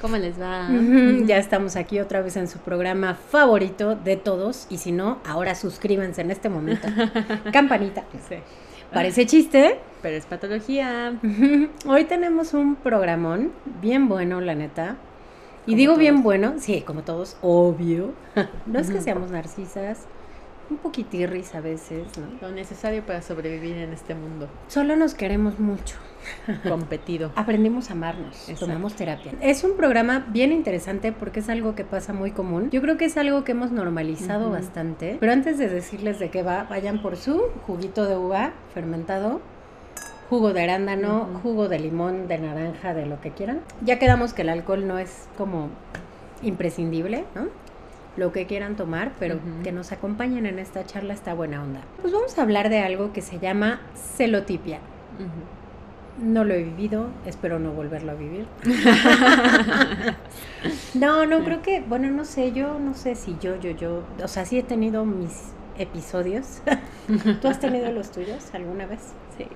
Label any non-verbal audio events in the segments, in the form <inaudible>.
¿Cómo les va? Ya estamos aquí otra vez en su programa favorito de todos y si no, ahora suscríbanse en este momento. <laughs> Campanita. Parece chiste, pero es patología. Hoy tenemos un programón bien bueno, la neta. Y digo bien bueno, sí, como todos, obvio. No es que seamos narcisas, un poquitirris a veces, ¿no? Lo necesario para sobrevivir en este mundo. Solo nos queremos mucho. <laughs> Competido. Aprendimos a amarnos, tomamos terapia. Es un programa bien interesante porque es algo que pasa muy común. Yo creo que es algo que hemos normalizado bastante. Pero antes de decirles de qué va, vayan por su juguito de uva fermentado jugo de arándano, jugo de limón, de naranja, de lo que quieran. Ya quedamos que el alcohol no es como imprescindible, ¿no? Lo que quieran tomar, pero que nos acompañen en esta charla está buena onda. Pues vamos a hablar de algo que se llama celotipia. No lo he vivido, espero no volverlo a vivir. <laughs> no, no, creo que, bueno, no sé, yo no sé si yo, yo, yo, o sea, sí he tenido mis episodios. <laughs> ¿Tú has tenido los tuyos alguna vez? Sí.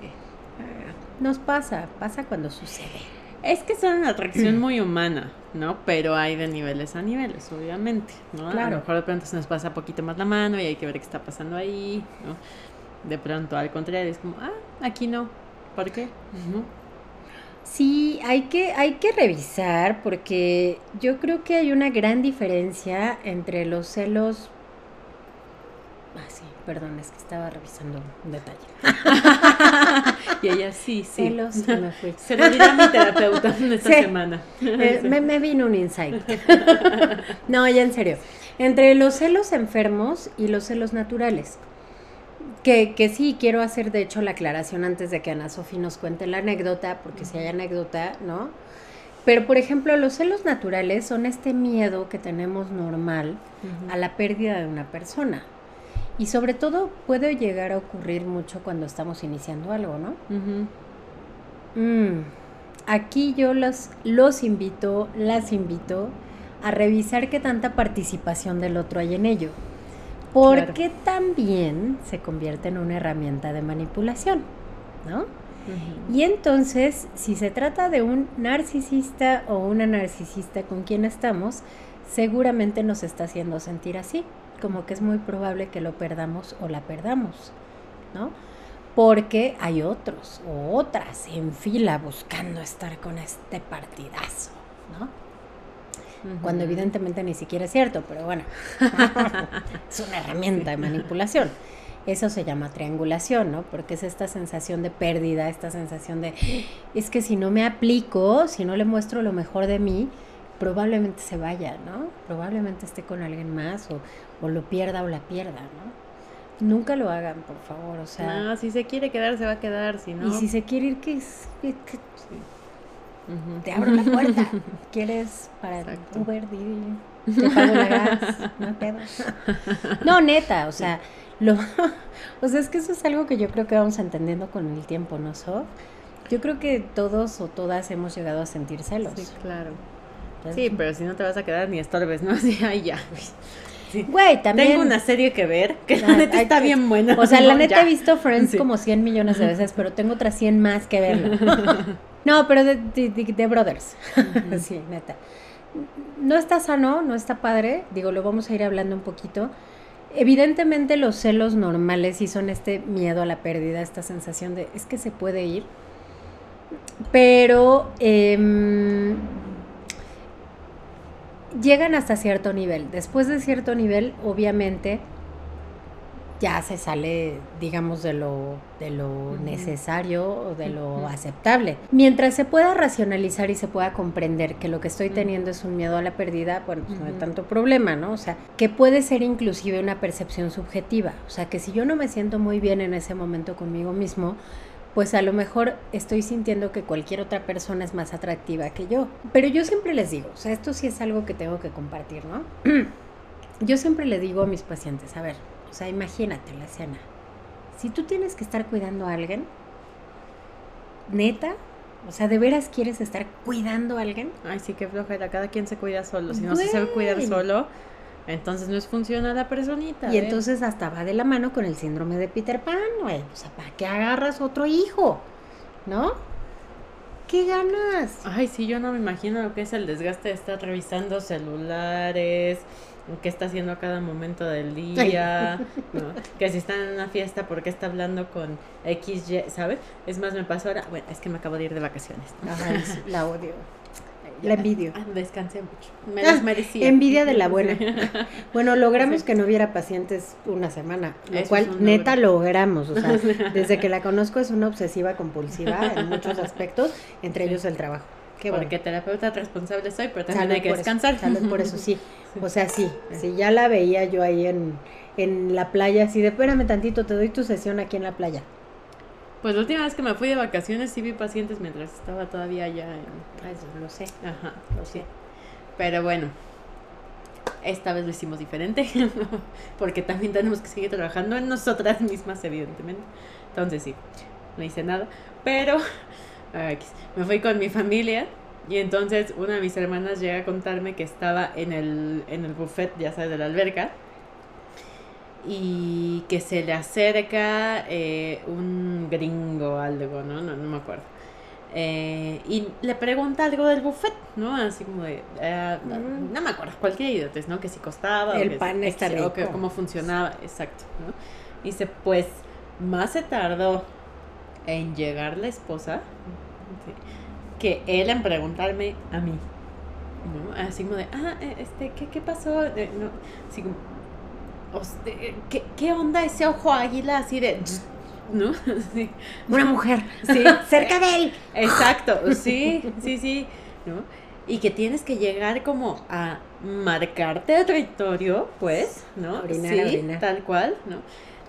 Nos pasa, pasa cuando sucede. Es que son una atracción muy humana, ¿no? Pero hay de niveles a niveles, obviamente, ¿no? Claro. A lo mejor de pronto se nos pasa poquito más la mano y hay que ver qué está pasando ahí, ¿no? De pronto, al contrario, es como, ah, aquí no. ¿Por qué? Sí, hay que, hay que revisar porque yo creo que hay una gran diferencia entre los celos Ah, sí, perdón, es que estaba revisando un detalle. <laughs> y ella sí, sí. Celos, me fui. Se lo dirá mi terapeuta esta semana. Eh, me, vino un insight. <laughs> no, ya en serio. Entre los celos enfermos y los celos naturales. Que, que sí, quiero hacer de hecho la aclaración antes de que Ana Sofi nos cuente la anécdota, porque si hay anécdota, ¿no? Pero, por ejemplo, los celos naturales son este miedo que tenemos normal a la pérdida de una persona. Y sobre todo puede llegar a ocurrir mucho cuando estamos iniciando algo, ¿no? Mm, aquí yo los, los invito, las invito a revisar qué tanta participación del otro hay en ello. Porque también se convierte en una herramienta de manipulación, ¿no? Y entonces, si se trata de un narcisista o una narcisista con quien estamos, seguramente nos está haciendo sentir así como que es muy probable que lo perdamos o la perdamos, ¿no? Porque hay otros o otras en fila buscando estar con este partidazo, ¿no? Cuando evidentemente ni siquiera es cierto, pero bueno, <laughs> es una herramienta de manipulación. Eso se llama triangulación, ¿no? Porque es esta sensación de pérdida, esta sensación de, es que si no me aplico, si no le muestro lo mejor de mí, probablemente se vaya, ¿no? Probablemente esté con alguien más o, o lo pierda o la pierda, ¿no? Nunca lo hagan, por favor, o sea... No, si se quiere quedar, se va a quedar, si no... Y si se quiere ir, ¿qué es? Te abro la puerta. <laughs> ¿Quieres para Exacto. Uber, Didi? Te pago la gas, no pedo. <laughs> No, neta, o sea, lo... <laughs> o sea, es que eso es algo que yo creo que vamos entendiendo con el tiempo, ¿no, So? Yo creo que todos o todas hemos llegado a sentir celos. Sí, claro. Sí, pero si no te vas a quedar ni estorbes, ¿no? Así, ay, ya. Güey, también. Tengo una serie que ver que la neta está bien buena. O sea, la <laughs> neta he visto Friends como 100 millones de veces, pero tengo otras 100 más que verla. <laughs> no, pero de, de, Brothers. <laughs> sí, neta. No está sano, no está padre. Digo, lo vamos a ir hablando un poquito. Evidentemente los celos normales sí son este miedo a la pérdida, esta sensación de es que se puede ir. Pero eh, llegan hasta cierto nivel. Después de cierto nivel, obviamente, ya se sale, digamos, de lo, de lo necesario o de lo aceptable. Mientras se pueda racionalizar y se pueda comprender que lo que estoy teniendo es un miedo a la pérdida, bueno, pues no hay tanto problema, ¿no? O sea, que puede ser inclusive una percepción subjetiva. O sea, que si yo no me siento muy bien en ese momento conmigo mismo, pues a lo mejor estoy sintiendo que cualquier otra persona es más atractiva que yo. Pero yo siempre les digo, o sea, esto sí es algo que tengo que compartir, ¿no? <clears throat> yo siempre le digo a mis pacientes, a ver, o sea, imagínate la escena. Si tú tienes que estar cuidando a alguien, neta, o sea, ¿de veras quieres estar cuidando a alguien? Ay, sí, qué flojera. Cada quien se cuida solo. Si no se sabe cuidar solo, entonces no es funciona la personita. Y ¿eh? entonces hasta va de la mano con el síndrome de Peter Pan, güey. O sea, ¿para qué agarras otro hijo? ¿No? ¿Qué ganas? Ay, sí, yo no me imagino lo que es el desgaste de estar revisando celulares, qué está haciendo a cada momento del día, que si está en una fiesta, ¿por qué está hablando con XY, ¿sabes? Es más, me pasó ahora, bueno, es que me acabo de ir de vacaciones. Ay, la odio. La envidio. Ah, descansé mucho. Me las ah, merecía. Envidia de la buena. <laughs> Bueno, logramos que no hubiera pacientes una semana, lo cual neta logramos. O sea, <laughs> desde que la conozco es una obsesiva compulsiva en muchos aspectos, entre ellos el trabajo. Qué Porque terapeuta responsable soy, pero también hay que descansar. por eso, <laughs> sí. O sea, sí. Sí, ya la veía yo ahí en, en la playa, así de, espérame tantito, te doy tu sesión aquí en la playa. Pues la última vez que me fui de vacaciones sí vi pacientes mientras estaba todavía allá en... Ah, eso lo sé. Ajá, lo sé. Pero bueno, esta vez lo hicimos diferente, <laughs> porque también tenemos que seguir trabajando en nosotras mismas, evidentemente. Entonces sí, no hice nada, pero <laughs> me fui con mi familia y entonces una de mis hermanas llega a contarme que estaba en el, en el buffet, ya sabes, de la alberca, y que se le acerca eh, un gringo algo, ¿no? No, no me acuerdo. Eh, y le pregunta algo del buffet, ¿no? Así como de, eh, no, me acuerdo, cualquier idiotez, ¿no? Que si costaba, el pan está rico. o que cómo funcionaba, exacto, ¿no? Y dice, pues, más se tardó en llegar la esposa que él en preguntarme a mí, ¿no? Así como de, ah, este, ¿qué, qué pasó? no, así como, ¿qué, ¿qué, onda ese ojo águila así de... <laughs> ¿No? Una mujer, sí, <laughs> cerca de él. Exacto, <laughs> sí, sí, sí, ¿no? Y que tienes que llegar como a marcarte el territorio, pues, ¿no? sí, tal cual, ¿no?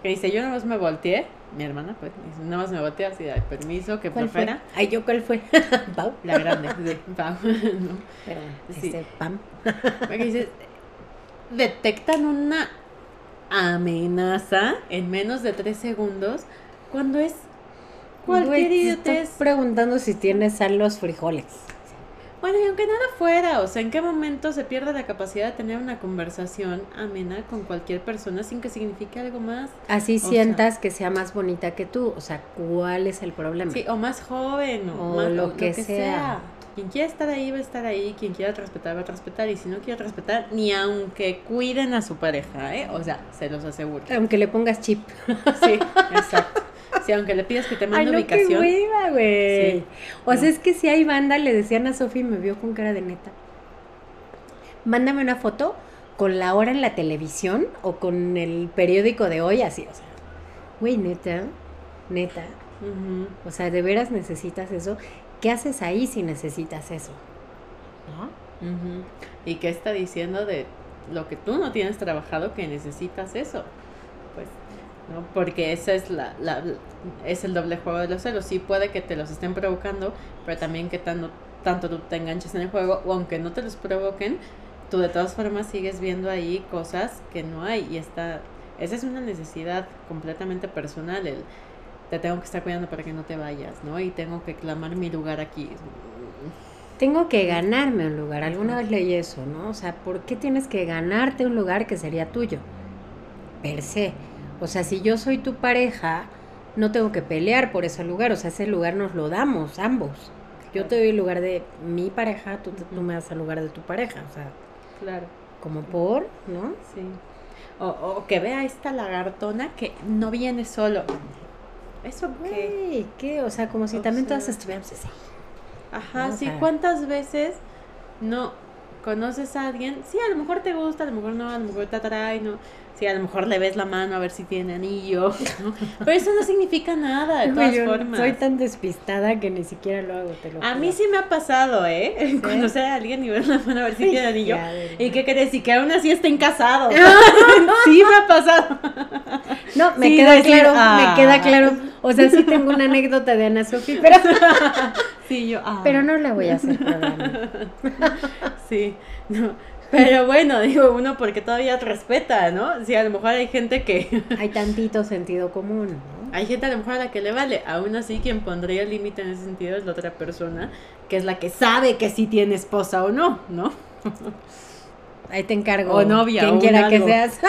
Que dice, yo nada más me volteé, mi hermana, pues, nada más me volteé así, de permiso, que fuera. Ay, ¿yo cuál fue? Pau. La grande, sí, Pau, ¿no? Pero, sí. Este, Pam. Porque dices, detectan una amenaza en menos de tres segundos cuando es cualquier idiotez. preguntando si tienes sal los frijoles. Bueno, y aunque nada fuera, o sea, ¿en qué momento se pierde la capacidad de tener una conversación amena con cualquier persona sin que signifique algo más? Así sientas que sea más bonita que tú, o sea, ¿cuál es el problema? Sí, o más joven, o, lo, que, sea. Quien quiera estar ahí va a estar ahí, quien quiera respetar va a respetar y si no quiere respetar, ni aunque cuiden a su pareja, ¿eh? O sea, se los aseguro. Aunque le pongas chip. <laughs> Sí, exacto. Sí, aunque le pidas que te mande Ay, no, ubicación. Qué güey. O sea, es que si hay banda, le decían a Sofi y me vio con cara de neta. Mándame una foto con la hora en la televisión o con el periódico de hoy, así, o sea. Güey, neta, neta. O sea, de veras necesitas eso. ¿Qué haces ahí si necesitas eso? ¿No? ¿Y qué está diciendo de lo que tú no tienes trabajado que necesitas eso? Pues, ¿no? Porque ese es, la, la, es el doble juego de los celos. Sí puede que te los estén provocando, pero también que tanto, tanto tú te enganches en el juego, o aunque no te los provoquen, tú de todas formas sigues viendo ahí cosas que no hay y está... Esa es una necesidad completamente personal, el te tengo que estar cuidando para que no te vayas, ¿no? Y tengo que clamar mi lugar aquí. Tengo que ganarme un lugar. Alguna vez leí eso, ¿no? O sea, ¿por qué tienes que ganarte un lugar que sería tuyo? Per se. O sea, si yo soy tu pareja, no tengo que pelear por ese lugar. O sea, ese lugar nos lo damos ambos. Yo te doy el lugar de mi pareja, tú, tú me das el lugar de tu pareja. O sea, claro. Como por, ¿no? Sí. O, o que vea esta lagartona que no viene solo. ¿Eso qué? ¿Qué? O sea, como si también todas estuviéramos así. Ajá, sí. ¿Cuántas veces no conoces a alguien? Sí, a lo mejor te gusta, a lo mejor no, a lo mejor te atrae, ¿no? Sí, a lo mejor le ves la mano a ver si tiene anillo, <laughs> Pero eso no significa nada, de todas formas. Soy tan despistada que ni siquiera lo hago, te lo A mí sí me ha pasado, ¿eh? <laughs> Conocer a alguien y ver la mano a ver si tiene anillo. ¿Y qué crees? Y que aún así estén casados. <laughs> sí me ha pasado. No, me queda claro, me queda claro O sea, sí tengo una anécdota de Ana Sofía, pero. <laughs> sí, yo. Ah. Pero no la voy a hacer <laughs> sí, no. Pero bueno, digo, uno porque todavía respeta, ¿no? Si a lo mejor hay gente que... <laughs> hay tantito sentido común, ¿no? Hay gente a lo mejor a la que le vale. Aún así, quien pondría el límite en ese sentido es la otra persona, que es la que sabe que sí tiene esposa o no, ¿no? Ahí te encargo. O novia. Quien quiera que seas.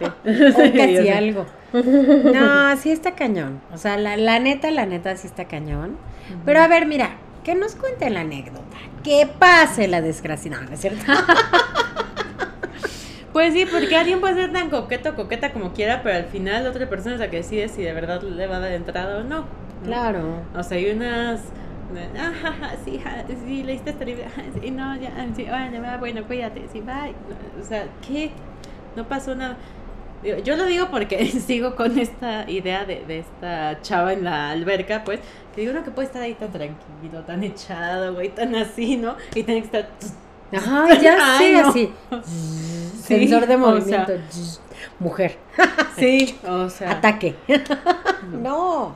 o casi algo. No, sí está cañón. O sea, la, la neta, la neta sí está cañón. Pero a ver, mira, que nos cuente la anécdota. Que pase la desgracia. No, es cierto? <laughs> Pues sí, porque alguien puede ser tan coqueto o coqueta como quiera, pero al final la otra persona es la que decide si de verdad le va a dar entrada o no. Claro. O sea, hay unas... Ah, sí, sí, leíste esta libro. Sí, no, ya, sí, bueno, cuídate, sí, bye. O sea, ¿qué? No pasó nada. Yo lo digo porque <laughs> sigo con esta idea de, de esta chava en la alberca, pues, que digo, uno que puede estar ahí tan tranquilo, tan echado, güey, tan así, ¿no? Y tiene que estar... <laughs> Ajá, ya <laughs> sé, así. Sensor de movimiento. Mujer. sí, o sea. Ataque. No.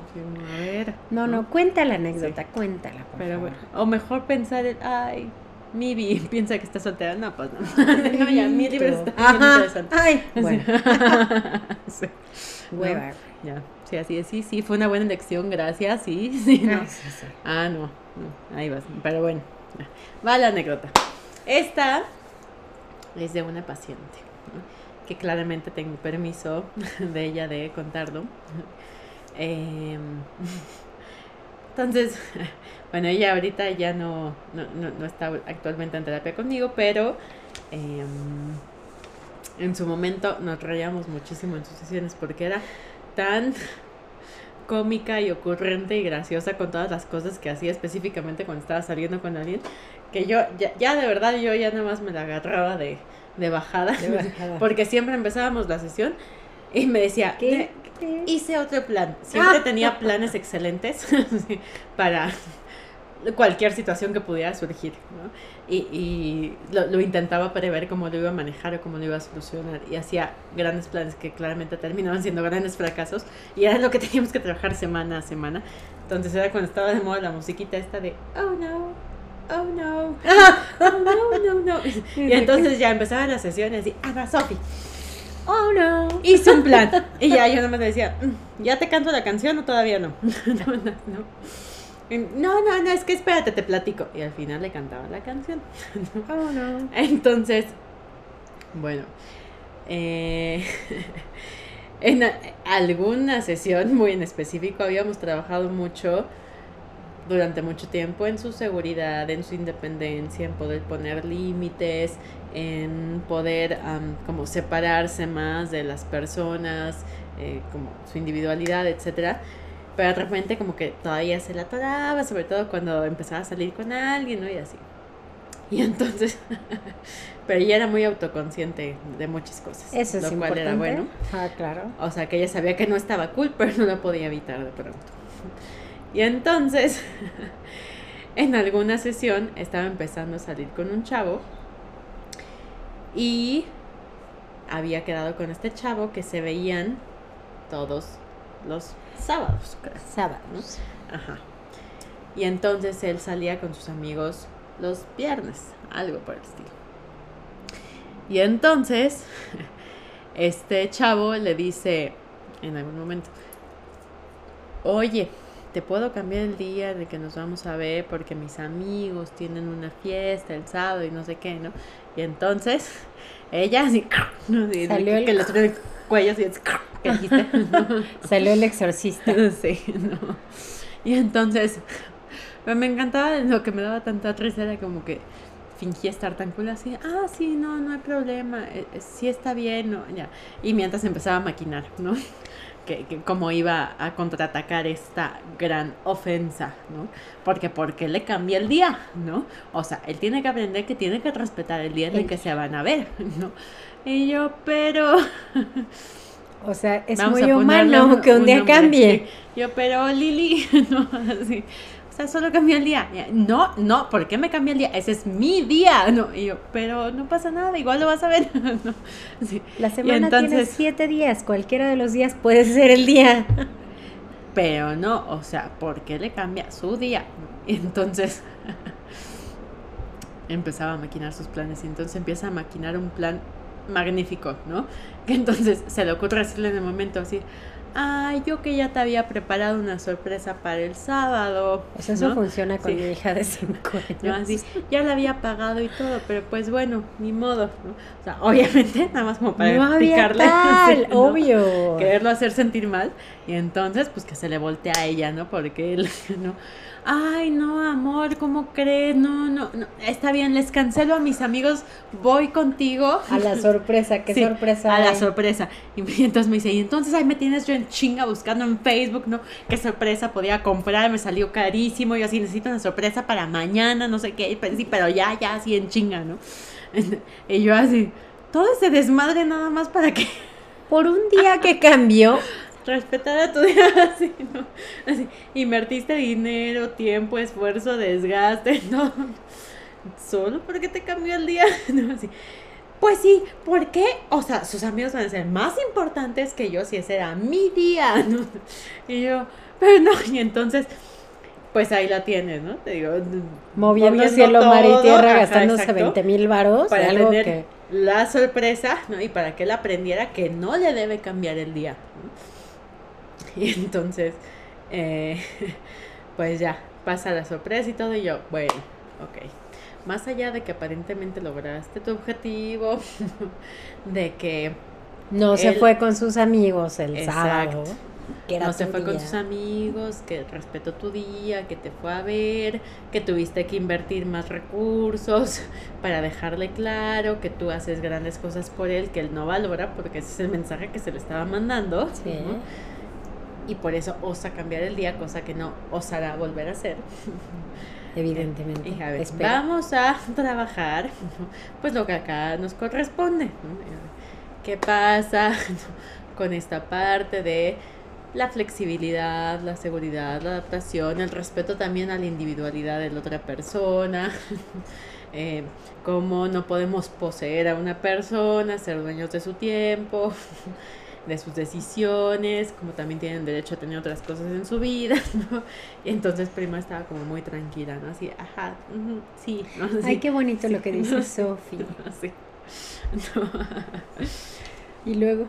A ver. No, no, cuenta la anécdota, cuéntala. Pero bueno, o mejor pensar en, ay, Mibi <laughs> piensa que está soltera. No, pues no. <laughs> no ya, mi libro está Ajá. interesante. <laughs> Ay, bueno. sí. Hueva. Ya, sí, así es. Sí, sí, fue una buena elección, gracias. Sí, sí, no. Ah, no, no. Ahí vas. Pero bueno, va la anécdota. Esta es de una paciente, que claramente tengo permiso de ella de contarlo. Em, <laughs> entonces, <laughs> bueno, ella ahorita ya no, no, está actualmente en terapia conmigo, pero em, en su momento nos reíamos muchísimo en sus sesiones porque era tan <laughs> cómica y ocurrente y graciosa con todas las cosas que hacía específicamente cuando estaba saliendo con alguien, que yo ya, de verdad yo ya nada más me la agarraba de, bajada, porque siempre empezábamos la sesión y me decía, ¿Qué? hice otro plan, siempre tenía planes excelentes <laughs> para cualquier situación que pudiera surgir, ¿no? Y, y lo, lo, intentaba prever cómo lo iba a manejar o cómo lo iba a solucionar. Y hacía grandes planes que claramente terminaban siendo grandes fracasos. Y era lo que teníamos que trabajar semana a semana. Entonces era cuando estaba de moda la musiquita esta de, oh no, oh no, <laughs> oh no, no, no. Y entonces ya empezaban las sesiones y, Ana Sofi. Oh no. Hice un plan. Y ya yo nomás decía, mm, ¿ya te canto la canción o todavía no? <laughs> no, no, no. No, no, no, es que espérate, te platico. Y al final le cantaba la canción. <laughs> Oh, no. Entonces, bueno, eh, <laughs> en alguna sesión muy en específico habíamos trabajado mucho durante mucho tiempo en su seguridad, en su independencia, en poder poner límites, en poder como separarse más de las personas, eh, como su individualidad, etcétera pero de repente como que todavía se la atoraba, sobre todo cuando empezaba a salir con alguien, ¿no? Y así. Y entonces, <laughs> pero ella era muy autoconsciente de muchas cosas. Eso es lo cual era bueno. Ah, claro. O sea, que ella sabía que no estaba cool, pero no lo podía evitar de pronto. Y entonces, <laughs> en alguna sesión estaba empezando a salir con un chavo y había quedado con este chavo que se veían todos los sábados. Sábados. Ajá. Y entonces él salía con sus amigos los viernes, algo por el estilo. Y entonces, <laughs> este chavo le dice en algún momento, oye, te puedo cambiar el día de que nos vamos a ver porque mis amigos tienen una fiesta el sábado y no sé qué, ¿no? Y entonces, ella así, Salió el... que los cuellos y ¿qué <laughs> dijiste? Salió el exorcista. <laughs> Sí, no. Y entonces, me encantaba lo que me daba tanta risa era como que fingía estar tan cool así, ah, sí, no, no hay problema, eh, eh, sí está bien, no, ya. Y mientras empezaba a maquinar, ¿no? Que, que cómo iba a contraatacar esta gran ofensa, ¿no? Porque porque le cambia el día, ¿no? O sea, él tiene que aprender que tiene que respetar el día en el que se van a ver, ¿no? Y yo, pero... O sea, es muy humano que un, día cambie. Yo, pero Lili, <laughs> no, así. O sea, solo cambió el día. No, no, ¿por qué me cambió el día? Ese es mi día. No, y yo, pero no pasa nada, igual lo vas a ver. <laughs> no, La semana tiene siete días, cualquiera de los días puede ser el día. <laughs> Pero no, o sea, ¿por qué le cambia su día? <laughs> Entonces empezaba a maquinar sus planes y entonces empieza a maquinar un plan magnífico, ¿no? Que entonces se le ocurre decirle en el momento así, ay, yo que ya te había preparado una sorpresa para el sábado. Pues eso funciona con mi hija de cinco <laughs> años. Así, ya la había pagado y todo, pero pues bueno, ni modo. O sea, obviamente, <laughs> nada más como para no picarle. Tal, <laughs> obvio. Quererlo hacer sentir mal. Y entonces, pues que se le voltea a ella, ¿no? Porque él, ¿no? Ay, no, amor, ¿cómo crees? No, no, no, está bien, les cancelo a mis amigos, voy contigo. A la sorpresa, qué <laughs> sorpresa. A la sorpresa. Y entonces me dice, y entonces ahí me tienes yo en chinga buscando en Facebook, ¿no? ¿Qué sorpresa podía comprar? Me salió carísimo, yo así necesito una sorpresa para mañana, no sé qué, pero sí, pero ya, ya, así en chinga, ¿no? <laughs> Y yo así, todo ese desmadre nada más para que... Por un día que cambió, <laughs> respetar a tu día <laughs> así, ¿no? Así, invertiste dinero, tiempo, esfuerzo, desgaste, <laughs> ¿no? Solo porque te cambió el día, <laughs> ¿no? Así. Pues sí, ¿por qué? O sea, sus amigos van a ser más importantes que yo si ese era mi día, ¿no? Y yo, pero no, y entonces, pues ahí la tienes, ¿no? Te digo, moviendo, cielo, mar y tierra, gastándose 20 mil varos. Para tener la sorpresa, ¿no? Y para que él aprendiera que no le debe cambiar el día. <laughs> Y entonces, eh, <laughs> pues ya, pasa la sorpresa y todo. Y yo, bueno, ok. Más allá de que aparentemente lograste tu objetivo, <laughs> de que... No se fue con sus amigos el sábado. Que no se fue con sus amigos, que respetó tu día, que te fue a ver, que tuviste que invertir más recursos para dejarle claro que tú haces grandes cosas por él, que él no valora, porque ese es el mensaje que se le estaba mandando. Sí y por eso osa cambiar el día, cosa que no osará volver a hacer. <laughs> Evidentemente. vamos a trabajar <laughs> pues lo que acá nos corresponde. ¿Qué pasa <laughs> con esta parte de la flexibilidad, la seguridad, la adaptación, el respeto también a la individualidad de la otra persona? Eh, cómo no podemos poseer a una persona, ser dueños de su tiempo, de sus decisiones, como también tienen derecho a tener otras cosas en su vida, <laughs> ¿no? Y entonces Prima estaba como muy tranquila, ¿no? Así, ajá, sí, ¿no? Ay, qué bonito lo que dice Sofi. <laughs> sí. <laughs> y luego.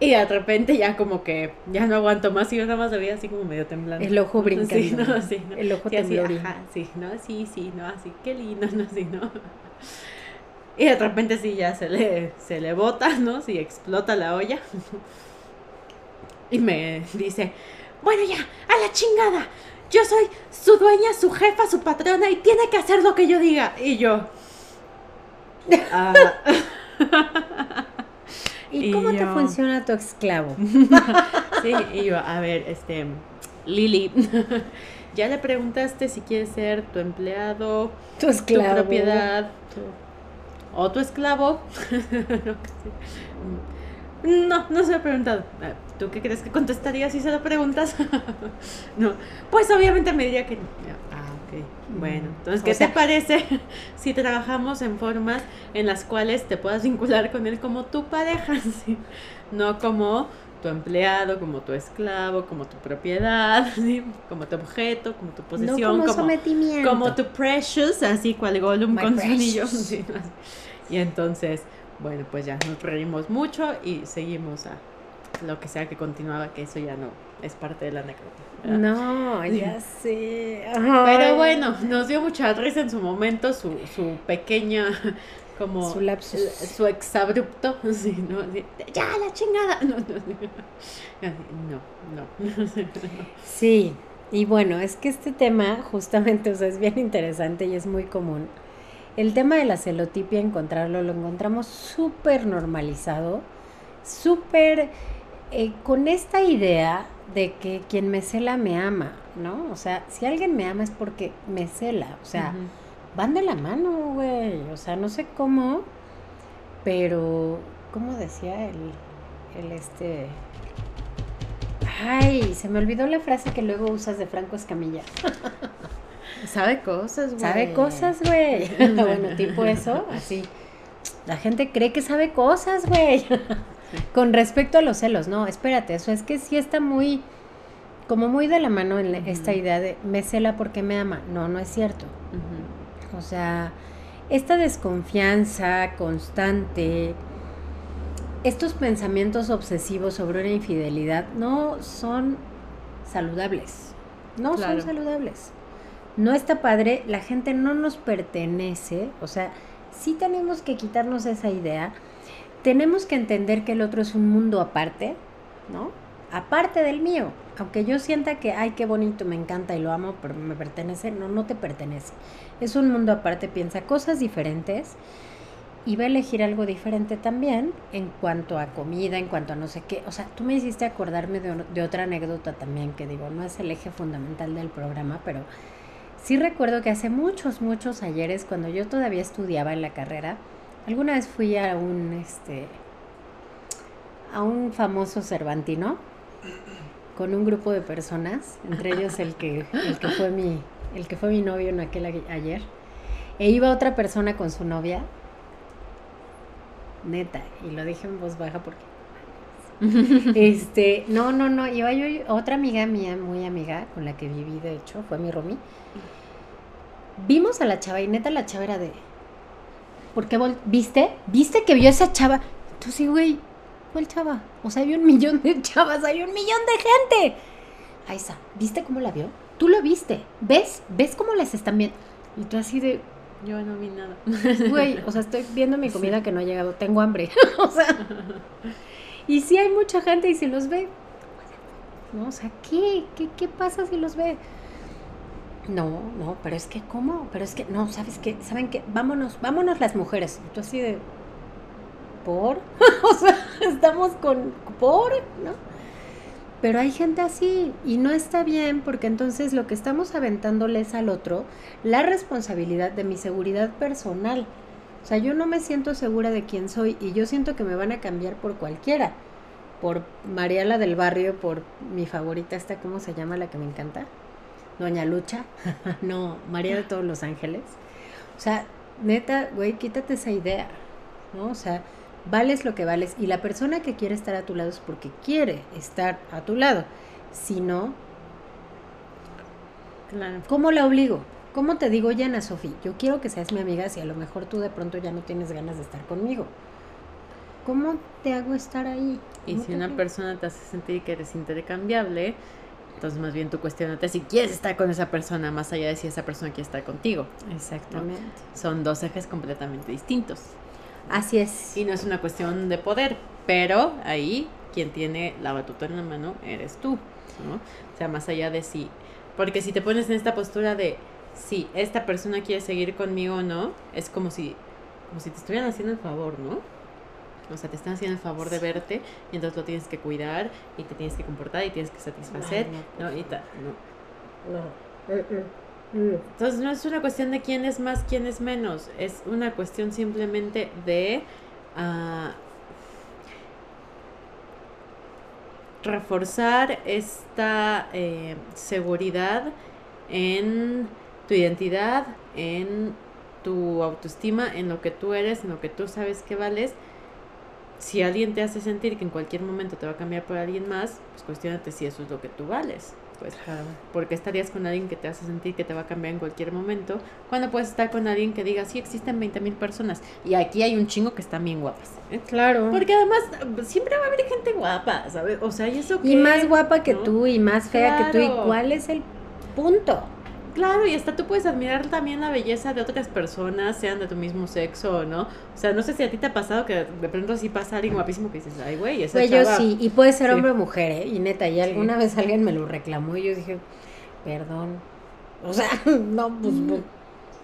Y de repente ya como que ya no aguanto más y yo nada más veía así como medio temblando. El ojo brincando. Sí, no, sí, no. El ojo sí, así, ajá, sí, no, sí, sí, no, así, qué lindo, no, sí, no. <laughs> Y de repente sí ya se le, se le bota, ¿no? Sí explota la olla. <laughs> Y me dice, bueno ya, a la chingada. Yo soy su dueña, su jefa, su patrona y tiene que hacer lo que yo diga. Y yo... Ah". <laughs> ¿Y, cómo te funciona tu esclavo? sí, y yo, a ver, este, Lili, ya le preguntaste si quiere ser tu empleado, tu esclavo, tu propiedad, o tu esclavo. <laughs> no, no se lo he preguntado. Ah, ¿Tú qué crees que contestaría si se lo preguntas? <laughs> no, pues obviamente me diría que no. Ah, ok. Bueno, entonces, ¿qué te parece <laughs> si trabajamos en formas en las cuales te puedas vincular con él como tu pareja? <laughs> No como tu empleado, como tu esclavo, como tu propiedad, como tu objeto, como tu posesión, como, sometimiento. como tu precious, así cual Gollum con su anillo. y entonces, bueno, pues ya nos reímos mucho y seguimos a lo que sea que continuaba, que eso ya no es parte de la anécdota. No, <laughs> ya sé. Pero bueno, nos dio mucha risa en su momento, su, su pequeña <laughs> como su lapsus. su exabrupto, <laughs> sí, ¿no? ya la chingada. No, no, no. Sí, y bueno, es que este tema justamente, o sea, es bien interesante y es muy común. El tema de la celotipia, encontrarlo, lo encontramos súper normalizado, súper eh, con esta idea de que quien me cela me ama, ¿no? O sea, si alguien me ama es porque me cela, o sea van de la mano, güey. O sea, no sé cómo, pero, ¿cómo decía el, el este? Ay, se me olvidó la frase que luego usas de Franco Escamilla. <laughs> Sabe cosas, güey. Sabe cosas, güey. <laughs> bueno, tipo eso, así. La gente cree que sabe cosas, güey. Con respecto a los celos, no, espérate, eso es que sí está muy como muy de la mano en esta idea de me cela porque me ama. No, no es cierto. O sea, esta desconfianza constante, estos pensamientos obsesivos sobre una infidelidad no son saludables. No son saludables. No está padre, la gente no nos pertenece, o sea, sí tenemos que quitarnos esa idea. Tenemos que entender que el otro es un mundo aparte, ¿no? Aparte del mío. Aunque yo sienta que, ay, qué bonito, me encanta y lo amo, pero me pertenece, no, no te pertenece. Es un mundo aparte, piensa cosas diferentes y va a elegir algo diferente también en cuanto a comida, en cuanto a no sé qué. O sea, tú me hiciste acordarme de, de otra anécdota también que digo, no es el eje fundamental del programa, pero sí recuerdo que hace muchos, muchos ayeres, cuando yo todavía estudiaba en la carrera, alguna vez fui a un, este, a un famoso Cervantino con un grupo de personas, entre ellos el que, el que fue mi, el que fue mi novio en aquel ayer, e iba otra persona con su novia, neta, y lo dije en voz baja porque este, no, no, no, iba yo, otra amiga mía, muy amiga, con la que viví, de hecho, fue mi Romy. Vimos a la chava y neta la chava era de. ¿Por qué viste? ¿Viste que vio esa chava? Entonces, güey, ¿cuál chava? O sea, hay un millón de <laughs> chavas, hay un millón de gente. Ahí está, ¿viste cómo la vio? Tú lo viste, ¿ves? ¿Ves cómo les están viendo? Y tú así de, yo no vi nada. Güey, o sea, estoy viendo mi comida que no ha llegado. Tengo hambre. <laughs> o sea. Y si hay mucha gente y si los ve. No, o sea, ¿qué? ¿Qué, qué pasa si los ve? No, no, pero es que, ¿cómo? Pero es que, no, ¿sabes qué? ¿Saben qué? Vámonos, vámonos las mujeres. Tú así de. ¿Por? <laughs> o sea, estamos con. ¿Por? ¿No? Pero hay gente así y no está bien porque entonces lo que estamos aventándoles al otro, la responsabilidad de mi seguridad personal. O sea, yo no me siento segura de quién soy y yo siento que me van a cambiar por cualquiera. Por Mariela del Barrio, por mi favorita, esta, ¿cómo se llama la que me encanta? Doña Lucha. <laughs> no, María de todos los ángeles. O sea, neta, güey, quítate esa idea. ¿No? O sea, vales lo que vales y la persona que quiere estar a tu lado es porque quiere estar a tu lado. Si no, ¿cómo la obligo? ¿Cómo te digo, Yana Sofía? Yo quiero que seas mi amiga si a lo mejor tú de pronto ya no tienes ganas de estar conmigo. ¿Cómo te hago estar ahí? Y si una persona te hace sentir que eres intercambiable, entonces más bien tú cuestionate si quieres estar con esa persona, más allá de si esa persona quiere estar contigo. Exactamente. Son dos ejes completamente distintos. Así es. Y no es una cuestión de poder, pero ahí quien tiene la batuta en la mano eres tú, ¿no? O sea, más allá de si... Porque si te pones en esta postura de si esta persona quiere seguir conmigo o no, es como si, como si te estuvieran haciendo el favor, ¿no? O sea, te están haciendo el favor de verte y entonces lo tienes que cuidar y te tienes que comportar y tienes que satisfacer, ¿no? Y ta, no. No. Eh, eh. Entonces no es una cuestión de quién es más, quién es menos, es una cuestión simplemente de uh, reforzar esta eh, seguridad en tu identidad, en tu autoestima, en lo que tú eres, en lo que tú sabes que vales. Si alguien te hace sentir que en cualquier momento te va a cambiar por alguien más, pues cuestionate si eso es lo que tú vales pues. Porque estarías con alguien que te hace sentir que te va a cambiar en cualquier momento, cuando puedes estar con alguien que diga, sí, existen 20 mil personas y aquí hay un chingo que están bien guapas. ¿eh? Claro. Porque además siempre va a haber gente guapa, ¿sabes? O sea, y eso Y más guapa que tú y más fea que tú. ¿Y cuál es el punto? Claro, y hasta tú puedes admirar también la belleza de otras personas, sean de tu mismo sexo o no. O sea, no sé si a ti te ha pasado que de pronto así pasa alguien guapísimo que dices, ay, güey, esa pues yo sí, y puede ser hombre o mujer, ¿eh? Y neta, y alguna vez alguien me lo reclamó y yo dije, perdón. O sea, <laughs> no, pues, pues,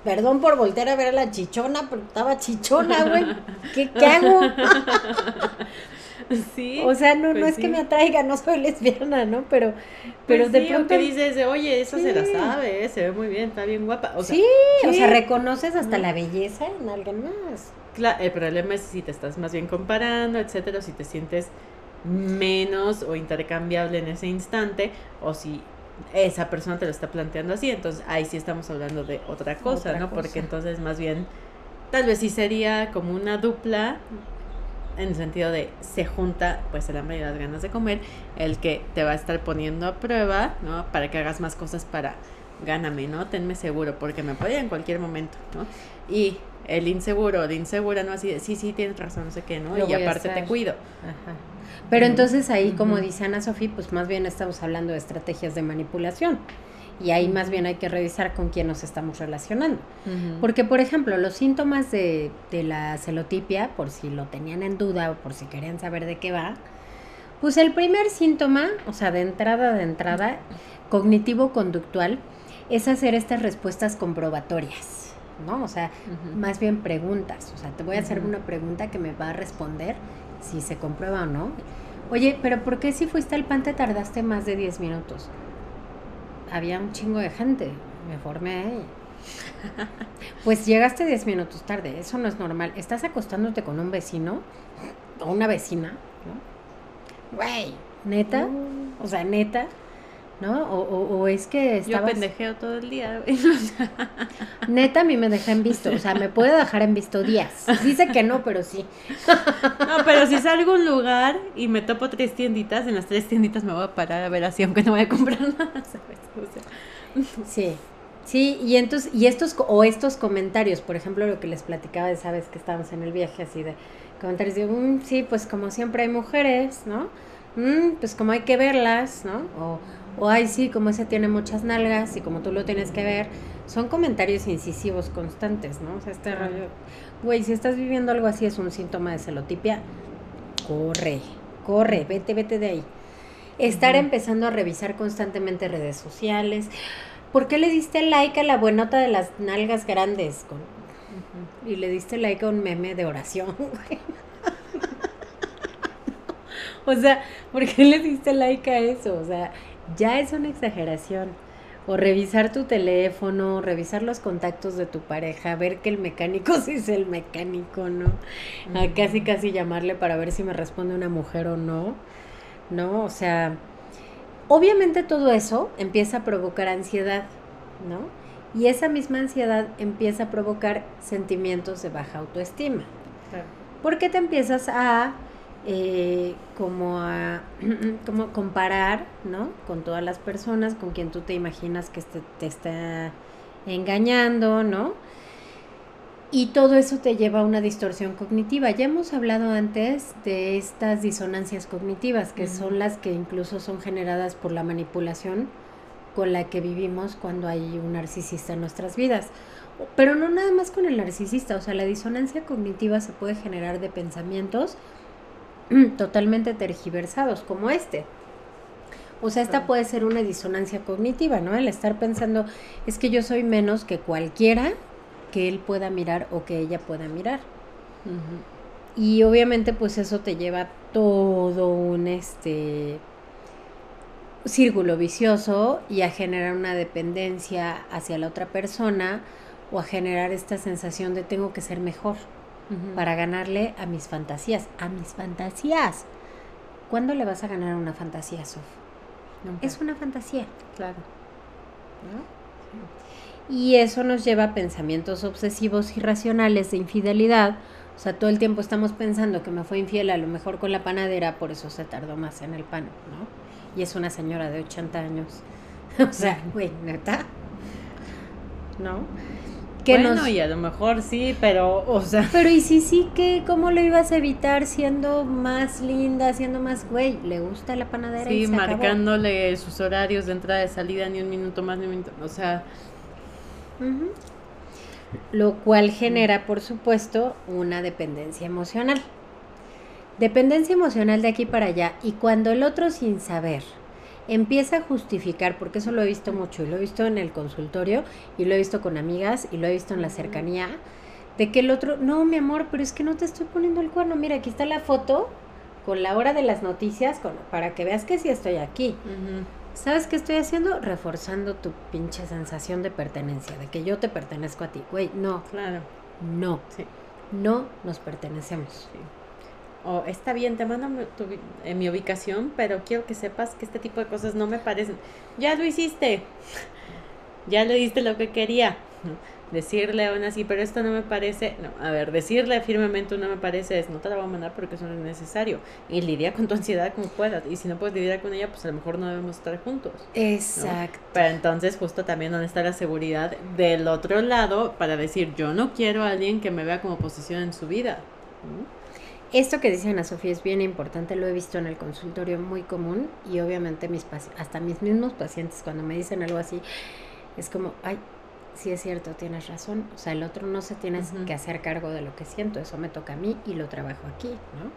perdón por voltear a ver a la chichona, pero estaba chichona, güey. <laughs> ¿Qué, ¿Qué hago? <laughs> <laughs> Sí. O sea, no, no pues es que me atraiga, no soy <laughs> lesbiana, ¿no? Pero, pero pues de pronto. que dices, oye, esa se la sabe, ¿eh? se ve muy bien, está bien guapa. O sea, sí, o sea, reconoces hasta la belleza en alguien más. Claro, el problema es si te estás más bien comparando, etcétera, o si te sientes menos o intercambiable en ese instante, o si esa persona te lo está planteando así, entonces ahí sí estamos hablando de otra cosa, ¿no? Porque entonces más bien, tal vez sí sería como una dupla En el sentido de se junta pues el hambre y las ganas de comer, el que te va a estar poniendo a prueba, ¿no? Para que hagas más cosas para gáname, ¿no? Tenme seguro, porque me puede en cualquier momento, ¿no? Y el inseguro, de insegura, ¿no? Así de, sí, sí, tienes razón, no sé qué, ¿no? y aparte te cuido. Ajá. Pero entonces ahí, como dice Ana Sofía, pues más bien estamos hablando de estrategias de manipulación. Y ahí más bien hay que revisar con quién nos estamos relacionando. Porque, por ejemplo, los síntomas de, de, la celotipia, por si lo tenían en duda o por si querían saber de qué va, pues el primer síntoma, o sea, de entrada, de entrada, cognitivo-conductual, es hacer estas respuestas comprobatorias, ¿no? O sea, más bien preguntas. O sea, te voy a hacer una pregunta que me va a responder si se comprueba o no. Oye, pero ¿por qué si fuiste al pan te tardaste más de 10 minutos? Había un chingo de gente, me formé ahí. <laughs> Pues llegaste 10 minutos tarde, eso no es normal. Estás acostándote con un vecino o una vecina, ¿no? Güey, neta, uh. o sea, neta, ¿no? O, o, es que estabas... Yo pendejeo todo el día. <laughs> Neta, a mí me deja en visto. O sea, me puede dejar en visto días. Dice que no, pero sí. <laughs> No, pero si salgo a un lugar y me topo tres tienditas, en las tres tienditas me voy a parar a ver así, aunque no voy a comprar nada, ¿sabes? <laughs> Sí. Sí, y entonces, y estos, o estos comentarios, por ejemplo, lo que les platicaba de, sabes, que estábamos en el viaje, así de comentarios de, mm, sí, pues como siempre hay mujeres, ¿no? Mm, pues como hay que verlas, ¿no? O, o ay, sí, como ese tiene muchas nalgas y como tú lo tienes que ver, son comentarios incisivos constantes, ¿no? O sea, este rollo, güey, si estás viviendo algo así es un síntoma de celotipia, corre, corre, vete, vete de ahí. Estar empezando a revisar constantemente redes sociales. ¿Por qué le diste like a la buenota de las nalgas grandes? Con, Y le diste like a un meme de oración, <laughs> o sea, ¿por qué le diste like a eso? O sea, ya es una exageración. O revisar tu teléfono, revisar los contactos de tu pareja, ver que el mecánico <laughs> sí es el mecánico, ¿no? A casi casi llamarle para ver si me responde una mujer o no. ¿No? O sea, obviamente todo eso empieza a provocar ansiedad, ¿no? Y esa misma ansiedad empieza a provocar sentimientos de baja autoestima. Porque te empiezas a eh, como a <clears throat> como comparar, ¿no? Con todas las personas con quien tú te imaginas que este, te está engañando, ¿no? Y todo eso te lleva a una distorsión cognitiva. Ya hemos hablado antes de estas disonancias cognitivas, que son las que incluso son generadas por la manipulación con la que vivimos cuando hay un narcisista en nuestras vidas. Pero no nada más con el narcisista, o sea, la disonancia cognitiva se puede generar de pensamientos <clears throat> totalmente tergiversados, como este. O sea, esta puede ser una disonancia cognitiva, ¿no? El estar pensando, es que yo soy menos que cualquiera que él pueda mirar o que ella pueda mirar. Y obviamente, pues eso te lleva todo un este círculo vicioso y a generar una dependencia hacia la otra persona o a generar esta sensación de tengo que ser mejor para ganarle a mis fantasías, a mis fantasías. ¿Cuándo le vas a ganar una fantasía, Sof? Es una fantasía. Claro. Y eso nos lleva a pensamientos obsesivos irracionales de infidelidad. O sea, todo el tiempo estamos pensando que me fue infiel a lo mejor con la panadera, por eso se tardó más en el pan, ¿no? Y es una señora de 80 años. <laughs> o sea, güey, neta. ¿No? bueno, y a lo mejor sí, pero, o sea... Pero y si sí, <laughs> que ¿cómo lo ibas a evitar siendo más linda, siendo más, güey, le gusta la panadera Sí, marcándole sus horarios de entrada y salida, ni un minuto más, ni un minuto, o sea... Lo cual genera, por supuesto, una dependencia emocional. Dependencia emocional de aquí para allá. Y cuando el otro sin saber empieza a justificar, porque eso lo he visto mucho y lo he visto en el consultorio y lo he visto con amigas y lo he visto en la cercanía, de que el otro, no, mi amor, pero es que no te estoy poniendo el cuerno, mira, aquí está la foto con la hora de las noticias con, para que veas que sí estoy aquí. ¿Sabes qué estoy haciendo? Reforzando tu pinche sensación de pertenencia, de que yo te pertenezco a ti. Güey, no. Claro. No. Sí. No nos pertenecemos. Sí o está bien, te mando en mi ubicación, pero quiero que sepas que este tipo de cosas no me parecen. Ya lo hiciste, <laughs> ya le diste lo que quería. Decirle aún así, pero esto no me parece, no, a ver, decirle firmemente no me parece es, no te la voy a mandar porque eso no es necesario. Y lidia con tu ansiedad como puedas. Y si no puedes lidiar con ella, pues a lo mejor no debemos estar juntos. Exacto. Pero entonces justo también donde está la seguridad del otro lado para decir, yo no quiero a alguien que me vea como posición en su vida. Esto que dice Ana Sofía es bien importante, lo he visto en el consultorio muy común y obviamente mis hasta mis mismos pacientes cuando me dicen algo así, es como, ay, sí es cierto, tienes razón, o sea, el otro no se tiene que hacer cargo de lo que siento, eso me toca a mí y lo trabajo aquí, ¿no?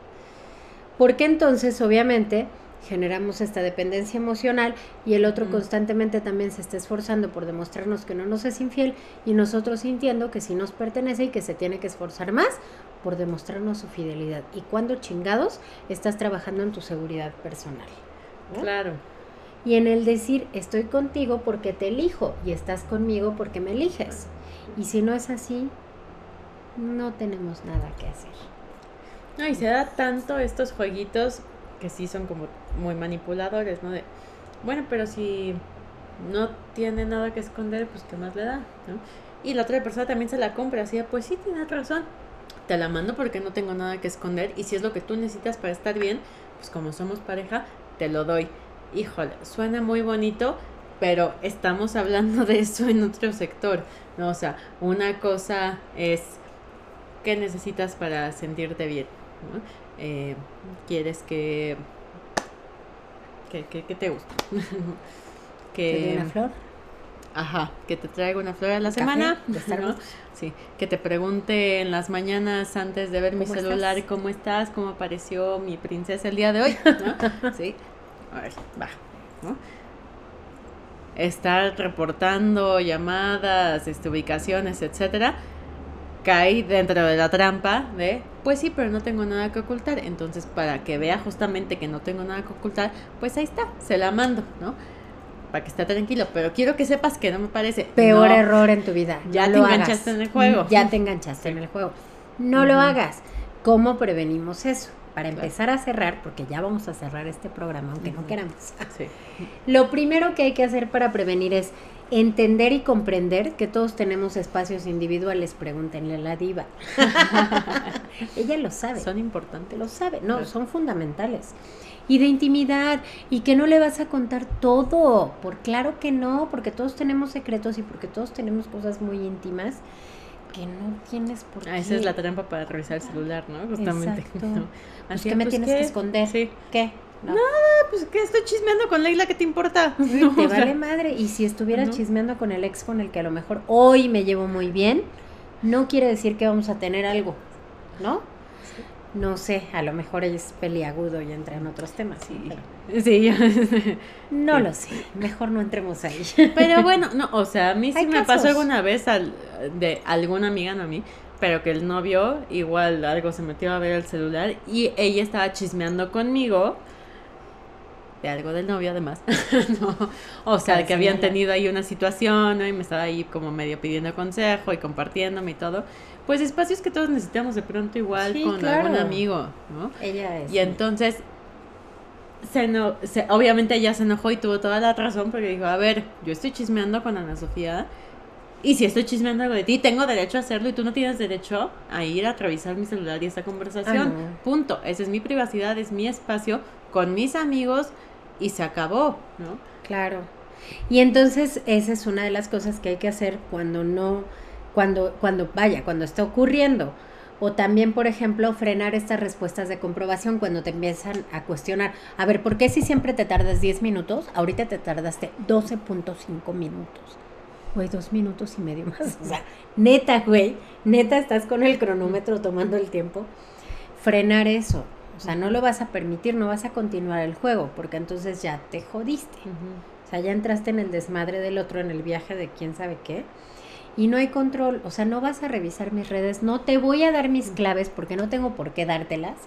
Porque entonces, obviamente, generamos esta dependencia emocional y el otro constantemente también se está esforzando por demostrarnos que no nos es infiel y nosotros sintiendo que sí nos pertenece y que se tiene que esforzar más por demostrarnos su fidelidad. ¿Y cuando chingados estás trabajando en tu seguridad personal? Claro. Y en el decir, estoy contigo porque te elijo y estás conmigo porque me eliges. Y si no es así, no tenemos nada que hacer. No, y se da tanto estos jueguitos que sí son como muy manipuladores, ¿no? De, bueno, pero si no tiene nada que esconder, pues qué más le da, ¿no? Y la otra persona también se la compra, así, pues sí, tienes razón, te la mando porque no tengo nada que esconder y si es lo que tú necesitas para estar bien, pues como somos pareja, te lo doy. Híjole, suena muy bonito, pero estamos hablando de eso en otro sector, ¿no? O sea, una cosa es qué necesitas para sentirte bien, ¿no? eh, quieres que, que, que, te gusta. <laughs> que, una flor? Ajá, que te traiga una flor a la semana. <laughs> Sí, que te pregunte en las mañanas antes de ver mi celular cómo estás, cómo apareció mi princesa el día de hoy. <laughs> sí, a ver, va. Estar reportando llamadas, este, ubicaciones, etcétera cae dentro de la trampa de, pues sí, pero no tengo nada que ocultar. Entonces, para que vea justamente que no tengo nada que ocultar, pues ahí está, se la mando, ¿no? Para que esté tranquilo. Pero quiero que sepas que no me parece. Peor error en tu vida. Ya te enganchaste en el juego. Ya te enganchaste en el juego. No lo hagas. ¿Cómo prevenimos eso? Para empezar a cerrar, porque ya vamos a cerrar este programa, aunque no queramos. Sí. Lo primero que hay que hacer para prevenir es entender y comprender que todos tenemos espacios individuales, pregúntenle a la diva. <laughs> Ella lo sabe. Son importantes. Lo sabe, no, son fundamentales. Y de intimidad, y que no le vas a contar todo, por claro que no, porque todos tenemos secretos y porque todos tenemos cosas muy íntimas que no tienes por qué. Ah, esa es la trampa para revisar el celular, ¿no? Justamente. Exacto. Pues, ¿Qué me pues, tienes que esconder? Sí. ¿Qué? Nada, pues que estoy chismeando con Leila, ¿qué te importa? <laughs> te vale madre. Y si estuvieras chismeando con el ex con el que a lo mejor hoy me llevo muy bien, no quiere decir que vamos a tener algo, ¿no? No sé, a lo mejor es peliagudo y entra en otros temas. Sí, sí. <laughs> no lo sé, mejor no entremos ahí. Pero bueno, no, o sea, a mí sí me pasó alguna vez al, de alguna amiga, no a mí, pero que el novio igual algo se metió a ver el celular y ella estaba chismeando conmigo de algo del novio además, <laughs> o sea, que habían tenido ahí una situación y me estaba ahí como medio pidiendo consejo y compartiéndome y todo, pues espacios que todos necesitamos de pronto igual con algún amigo, ¿no? Ella es. Y entonces, se, no, se obviamente ella se enojó y tuvo toda la razón porque dijo, a ver, yo estoy chismeando con Ana Sofía. Y si estoy chismeando algo de ti, tengo derecho a hacerlo y tú no tienes derecho a ir a revisar mi celular y esta conversación. Ah, Punto. Esa es mi privacidad, es mi espacio con mis amigos y se acabó, ¿no? Claro. Y entonces esa es una de las cosas que hay que hacer cuando no, cuando, cuando vaya, cuando está ocurriendo. O también, por ejemplo, frenar estas respuestas de comprobación cuando te empiezan a cuestionar. A ver, ¿por qué si siempre te tardas 10 minutos? Ahorita te tardaste 12.5 minutos. Güey, dos minutos y medio más. O sea, neta, güey, neta estás con el cronómetro tomando el tiempo. Frenar eso. O sea, no lo vas a permitir, no vas a continuar el juego, porque entonces ya te jodiste. O sea, ya entraste en el desmadre del otro, en el viaje de quién sabe qué. Y no hay control, o sea, no vas a revisar mis redes, no te voy a dar mis claves porque no tengo por qué dártelas.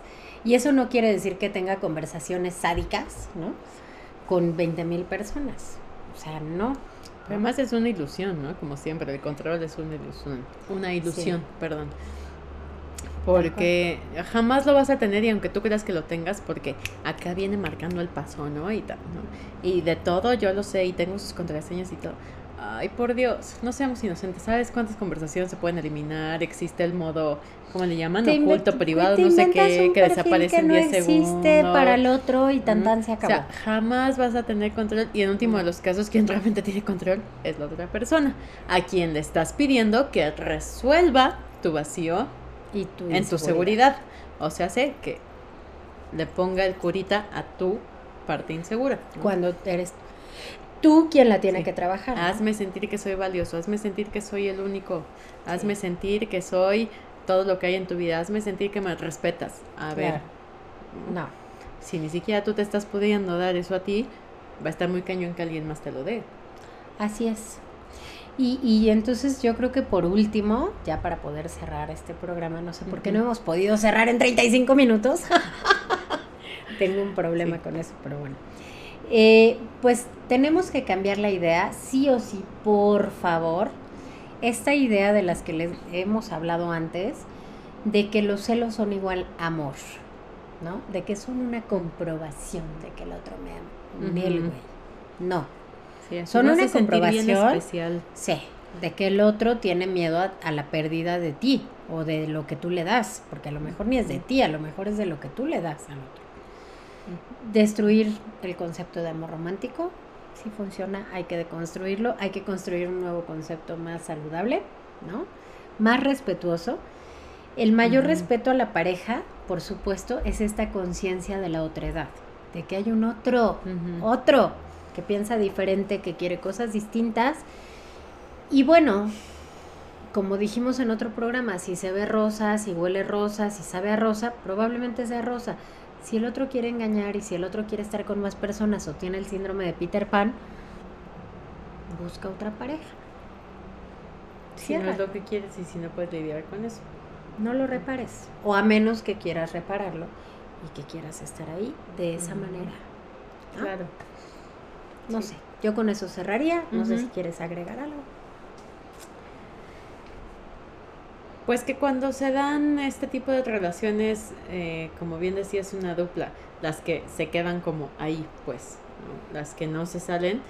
Y eso no quiere decir que tenga conversaciones sádicas, ¿no? Con 20 mil personas. O sea, no. Además es una ilusión, ¿no? Como siempre, el control es una ilusión. Una ilusión, perdón. Porque jamás lo vas a tener y aunque tú creas que lo tengas, porque acá viene marcando el paso, ¿no? Y, tal, ¿no? y de todo yo lo sé y tengo sus contraseñas y todo. ay, por Dios, no seamos inocentes. ¿Sabes cuántas conversaciones se pueden eliminar? Existe el modo, ¿cómo le llaman? Oculto, privado, no sé qué, que desaparece en 10 segundos. existe para el otro y tan tan se acabó. O sea, jamás vas a tener control. Y en último de los casos, quien realmente tiene control es la otra persona. A quien le estás pidiendo que resuelva tu vacío y tu en tu seguridad. O sea, sé que le ponga el curita a tu parte insegura. Cuando eres tú quien la tiene que trabajar. Hazme sentir que soy valioso, hazme sentir que soy el único, hazme sentir que soy todo lo que hay en tu vida, hazme sentir que me respetas. A ver. No. Si ni siquiera tú te estás pudiendo dar eso a ti, va a estar muy cañón que alguien más te lo dé. Así es. Y, y entonces yo creo que por último, ya para poder cerrar este programa, no sé por qué no hemos podido cerrar en 35 minutos. <laughs> Tengo un problema con eso, pero bueno. Eh, pues tenemos que cambiar la idea, sí o sí, por favor. Esta idea de las que les hemos hablado antes, de que los celos son igual amor, ¿no? De que son una comprobación de que el otro me ama. No. Son una comprobación. Especial. Sí, de que el otro tiene miedo a, a, la pérdida de ti o de lo que tú le das, porque a lo mejor ni es de ti, a lo mejor es de lo que tú le das al otro destruir el concepto de amor romántico. Si funciona, hay que deconstruirlo, hay que construir un nuevo concepto más saludable, ¿no? Más respetuoso. El mayor respeto a la pareja, por supuesto, es esta conciencia de la otra edad, de que hay un otro, otro, que piensa diferente, que quiere cosas distintas. Y bueno, como dijimos en otro programa, si se ve rosa, si huele rosa, si sabe a rosa, probablemente sea rosa. Si el otro quiere engañar y si el otro quiere estar con más personas o tiene el síndrome de Peter Pan, busca otra pareja. Si no es lo que quieres y si no puedes lidiar con eso. No lo repares. O a menos que quieras repararlo y que quieras estar ahí de esa manera. Claro. No sé, yo con eso cerraría. No sé si quieres agregar algo. Pues que cuando se dan este tipo de relaciones, eh, como bien decías, una dupla, las que se quedan como ahí, pues, las que no se salen,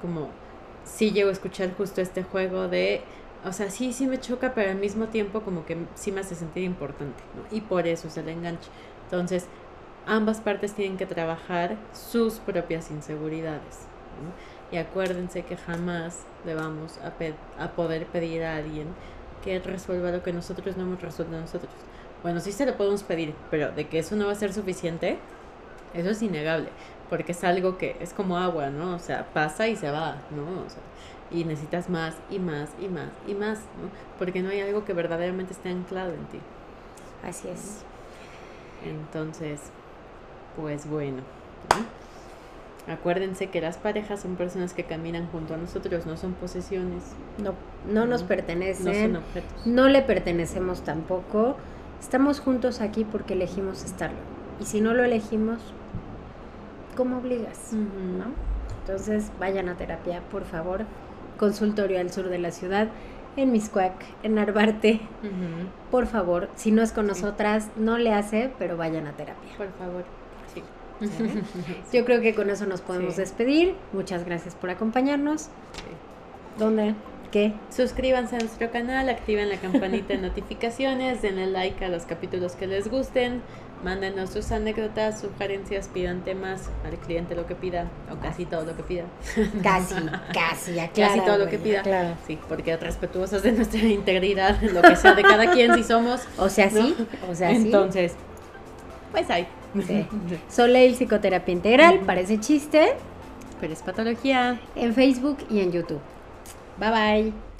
como, sí llego a escuchar justo este juego de, o sea, sí, sí me choca, pero al mismo tiempo como que sí me hace sentir importante, ¿no? Y por eso se le engancha. Entonces, ambas partes tienen que trabajar sus propias inseguridades. Y acuérdense que jamás le vamos a, a poder pedir a alguien que resuelva lo que nosotros no hemos resuelto nosotros. Bueno, sí se lo podemos pedir, pero de que eso no va a ser suficiente, eso es innegable, porque es algo que es como agua, ¿no? O sea, pasa y se va, ¿no? O sea, y necesitas más y más y más y más, ¿no? Porque no hay algo que verdaderamente esté anclado en ti. Así es. Entonces, pues bueno. Acuérdense que las parejas son personas que caminan junto a nosotros, no son posesiones. No, no nos pertenecen. No son objetos. No le pertenecemos tampoco. Estamos juntos aquí porque elegimos estarlo. Y si no lo elegimos, ¿cómo obligas? ¿No? Entonces, vayan a terapia, por favor. Consultorio al sur de la ciudad, en Miscuac, en Arbarte. Por favor, si no es con nosotras, no le hace, pero vayan a terapia. Por favor. Yo creo que con eso nos podemos despedir. Muchas gracias por acompañarnos. ¿Dónde? ¿Qué? Suscríbanse a nuestro canal, activen la campanita de notificaciones, denle like a los capítulos que les gusten, mándenos sus anécdotas, sugerencias, pidan temas al cliente lo que pida, o casi todo lo que pida. Casi, <laughs> casi, Casi todo lo que pida. Sí, porque respetuosos de nuestra <laughs> integridad, lo que sea de cada quien, si somos. O sea, sí, o sea, Entonces, pues Soleil Psicoterapia Integral, parece chiste. Pero es patología. En Facebook y en YouTube. Bye bye.